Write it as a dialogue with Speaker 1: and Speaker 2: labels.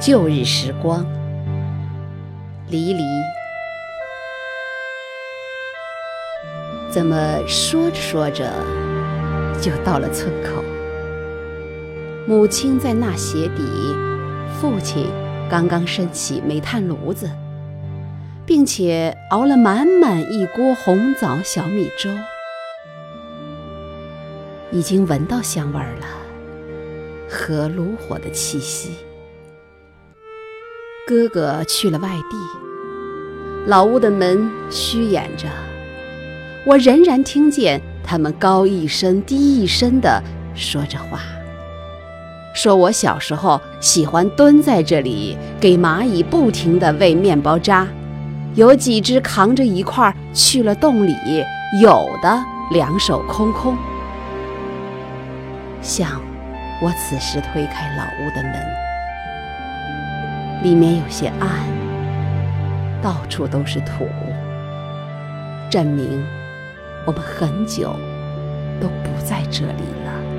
Speaker 1: 旧日时光，离离，怎么说着说着就到了村口？母亲在纳鞋底，父亲刚刚升起煤炭炉子，并且熬了满满一锅红枣小米粥，已经闻到香味儿了，和炉火的气息。哥哥去了外地，老屋的门虚掩着，我仍然听见他们高一声低一声的说着话，说我小时候喜欢蹲在这里给蚂蚁不停的喂面包渣，有几只扛着一块去了洞里，有的两手空空。想，我此时推开老屋的门。里面有些暗，到处都是土，证明我们很久都不在这里了。